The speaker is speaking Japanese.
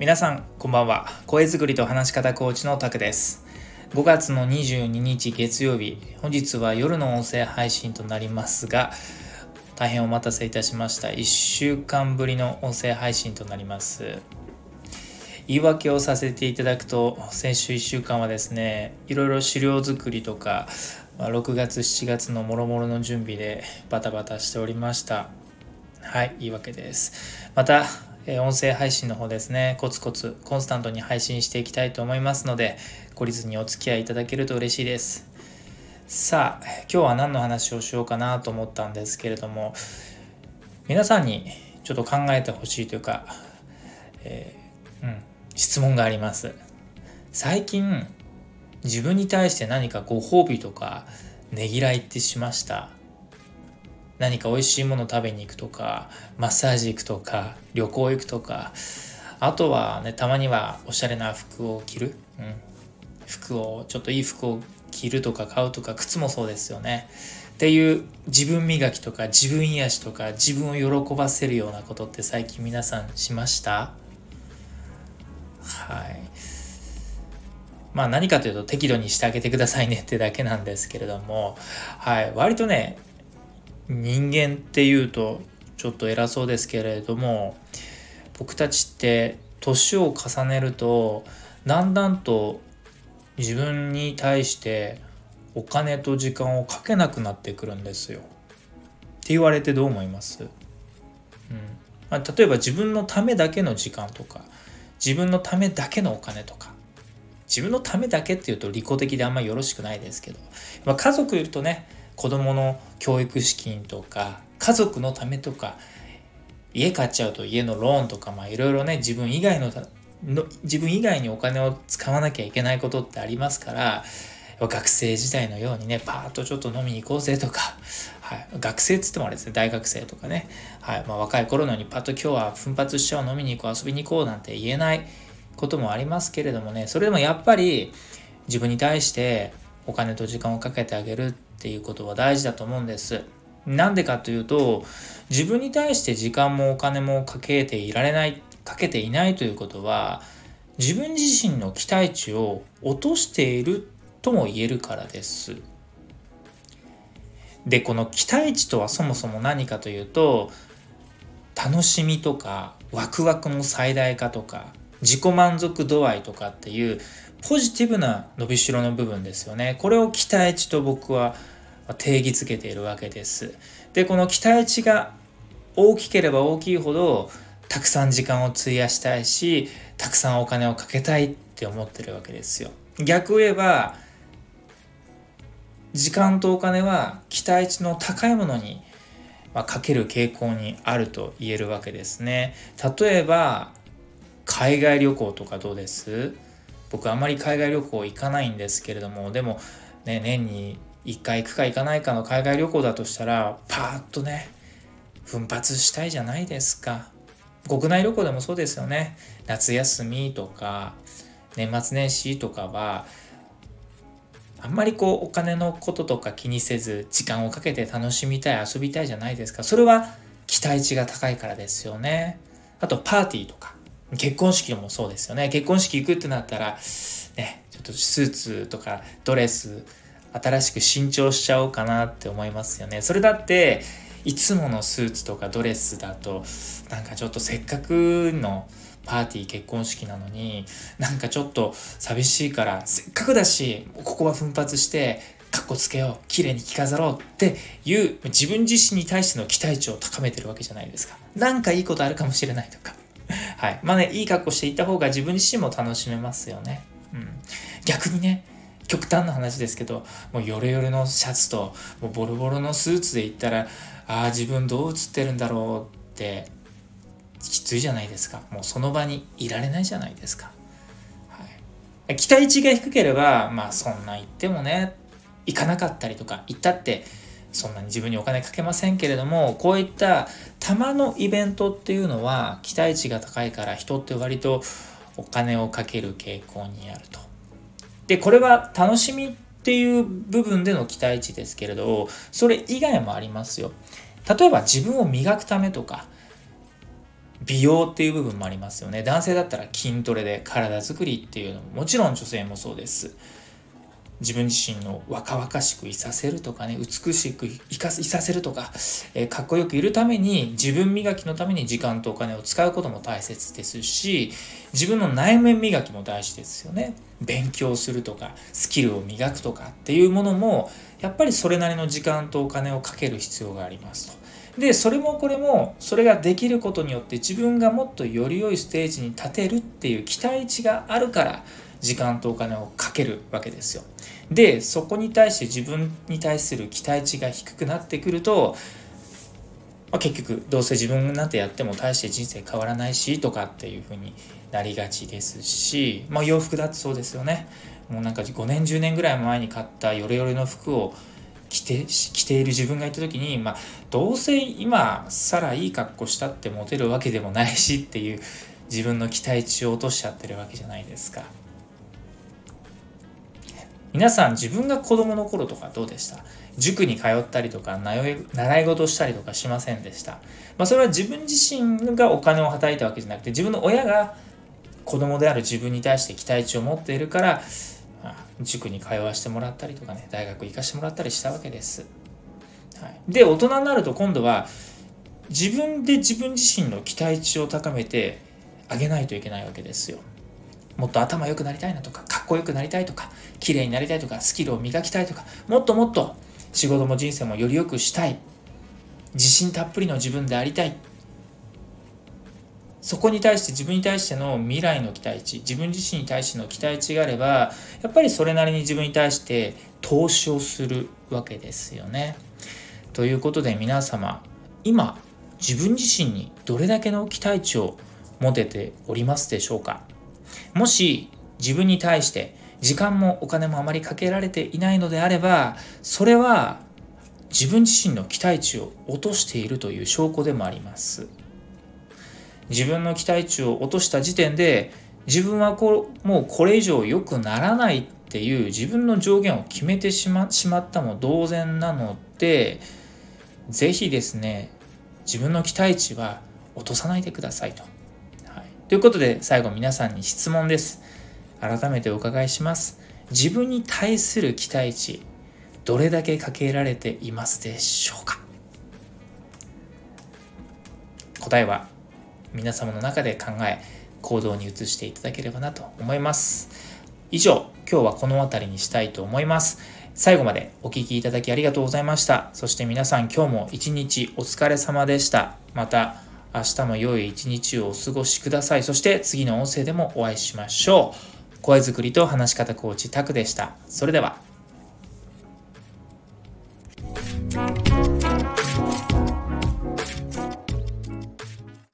皆さんこんばんは。声作りと話し方コーチのタクです。5月の22日月曜日本日は夜の音声配信となりますが大変お待たせいたしました。1週間ぶりの音声配信となります。言い訳をさせていただくと先週1週間はですねいろいろ資料作りとか6月7月のもろもろの準備でバタバタしておりました。はい言い訳です。また音声配信の方ですね。コツコツコンスタントに配信していきたいと思いますので懲りずにお付き合いいただけると嬉しいです。さあ今日は何の話をしようかなと思ったんですけれども皆さんにちょっと考えてほしいというか、えー、うん、質問があります。最近自分に対して何かご褒美とかねぎらいってしました。何か美味しいもの食べに行くとかマッサージ行くとか旅行行くとか。あとはねたまにはおしゃれな服を着る、うん、服をちょっといい服を着るとか買うとか靴もそうですよね。っていう自分磨きとか自分癒しとか自分を喜ばせるようなことって最近皆さんしました？はい。まあ何かというと適度にしてあげてくださいねってだけなんですけれども、はい、割とね、人間っていうとちょっと偉そうですけれども、僕たちって年を重ねると、だんだんと自分に対してお金と時間をかけなくなってくるんですよ。って言われてどう思います、うんまあ、例えば自分のためだけの時間とか自分のためだけのお金とか自分のためだけっていうと利己的であんまよろしくないですけど、まあ、家族いるとね子供の教育資金とか家族のためとか家買っちゃうと家のローンとかまあいろいろね自分以外のの自分以外にお金を使わなきゃいけないことってありますから学生時代のようにねパーッとちょっと飲みに行こうぜとか、はい、学生っつってもあれですね大学生とかね、はい。まあ、若い頃のにパッと今日は奮発しちゃう飲みに行こう遊びに行こうなんて言えないこともありますけれどもねそれでもやっぱり自分に対してお金と時間をかけてあげるっていうことは大事だと思うんです。なんでかというと自分に対して時間もお金もかけていられないかけていないということは自分自身の期待値を落としているとも言えるからです。でこの期待値とはそもそも何かというと楽しみとかワクワクの最大化とか自己満足度合いとかっていうポジティブな伸びしろの部分ですよね。これを期待値と僕は定義づけているわけです。で、この期待値が大きければ大きいほどたくさん時間を費やしたいし、たくさんお金をかけたいって思ってるわけですよ。逆を言えば、時間とお金は期待値の高いものにかける傾向にあると言えるわけですね。例えば、海外旅行とかどうです？僕あんまり海外旅行行かないんですけれどもでもね年に1回行くか行かないかの海外旅行だとしたらパーッとね奮発したいじゃないですか。国内旅行でもそうですよね。夏休みとか年末年始とかはあんまりこうお金のこととか気にせず時間をかけて楽しみたい遊びたいじゃないですか。それは期待値が高いからですよね。あとパーティーとか。結婚式もそうですよね。結婚式行くってなったら、ね、ちょっとスーツとかドレス、新しく新調しちゃおうかなって思いますよね。それだって、いつものスーツとかドレスだと、なんかちょっとせっかくのパーティー結婚式なのに、なんかちょっと寂しいから、せっかくだし、ここは奮発して、かっこつけよう、綺麗に着飾ろうっていう自分自身に対しての期待値を高めてるわけじゃないですか。なんかいいことあるかもしれないとか。はい。まあね、いい格好していった方が自分自身も楽しめますよね。うん。逆にね、極端な話ですけど、もうヨレヨレのシャツと、もうボロボロのスーツで行ったら、ああ、自分どう映ってるんだろうって、きついじゃないですか。もうその場にいられないじゃないですか。はい、期待値が低ければ、まあそんな言ってもね、行かなかったりとか、行ったって、そんなに自分にお金かけませんけれどもこういったたまのイベントっていうのは期待値が高いから人って割とお金をかける傾向にあると。でこれは楽しみっていう部分での期待値ですけれどそれ以外もありますよ。例えば自分を磨くためとか美容っていう部分もありますよね男性だったら筋トレで体づくりっていうのももちろん女性もそうです自分自身の若々しくいさせるとかね美しくいかいさせるとか、えー、かっこよくいるために自分磨きのために時間とお金を使うことも大切ですし自分の内面磨きも大事ですよね勉強するとかスキルを磨くとかっていうものもやっぱりそれなりの時間とお金をかける必要がありますと。でそれもこれもそれができることによって自分がもっとより良いステージに立てるっていう期待値があるから時間とお金をかけるわけですよ。でそこに対して自分に対する期待値が低くなってくると、まあ、結局どうせ自分なんてやっても大して人生変わらないしとかっていうふうになりがちですし、まあ、洋服だってそうですよね。もうなんか5年10年ぐらい前に買ったヨレヨレの服を着て着ている自分がいた時に、まあ、どうせ今さらいい格好したってモテるわけでもないしっていう自分の期待値を落としちゃってるわけじゃないですか。皆さん自分が子供の頃とかどうでした？塾に通ったりとか習い事したりとかしませんでした？まあ、それは自分自身がお金をはたいたわけじゃなくて自分の親が子供である自分に対して期待値を持っているから、塾に通わせてもらったりとかね大学行かしてもらったりしたわけです。はい、で大人になると今度は自分で自分自身の期待値を高めてあげないといけないわけですよ。もっと頭良くなりたいなとか、かっこよくなりたいとか、綺麗になりたいとか、スキルを磨きたいとか、もっともっと仕事も人生もより良くしたい。自信たっぷりの自分でありたい。そこに対して自分に対しての未来の期待値、自分自身に対しての期待値があれば、やっぱりそれなりに自分に対して投資をするわけですよね。ということで皆様、今、自分自身にどれだけの期待値を持てておりますでしょうか？もし自分に対して時間もお金もあまりかけられていないのであれば、それは自分自身の期待値を落としているという証拠でもあります。自分の期待値を落とした時点で、自分はこうもうこれ以上良くならないっていう自分の上限を決めてしましまったも同然なので、ぜひですね、自分の期待値は落とさないでくださいと。ということで最後皆さんに質問です。改めてお伺いします。自分に対する期待値、どれだけかけられていますでしょうか？答えは皆様の中で考え、行動に移していただければなと思います。以上、今日はこの辺りにしたいと思います。最後までお聴きいただきありがとうございました。そして皆さん今日も一日お疲れ様でした。また明日も良い一日をお過ごしください。そして次の音声でもお会いしましょう。声作りと話し方コーチタクでした。それでは。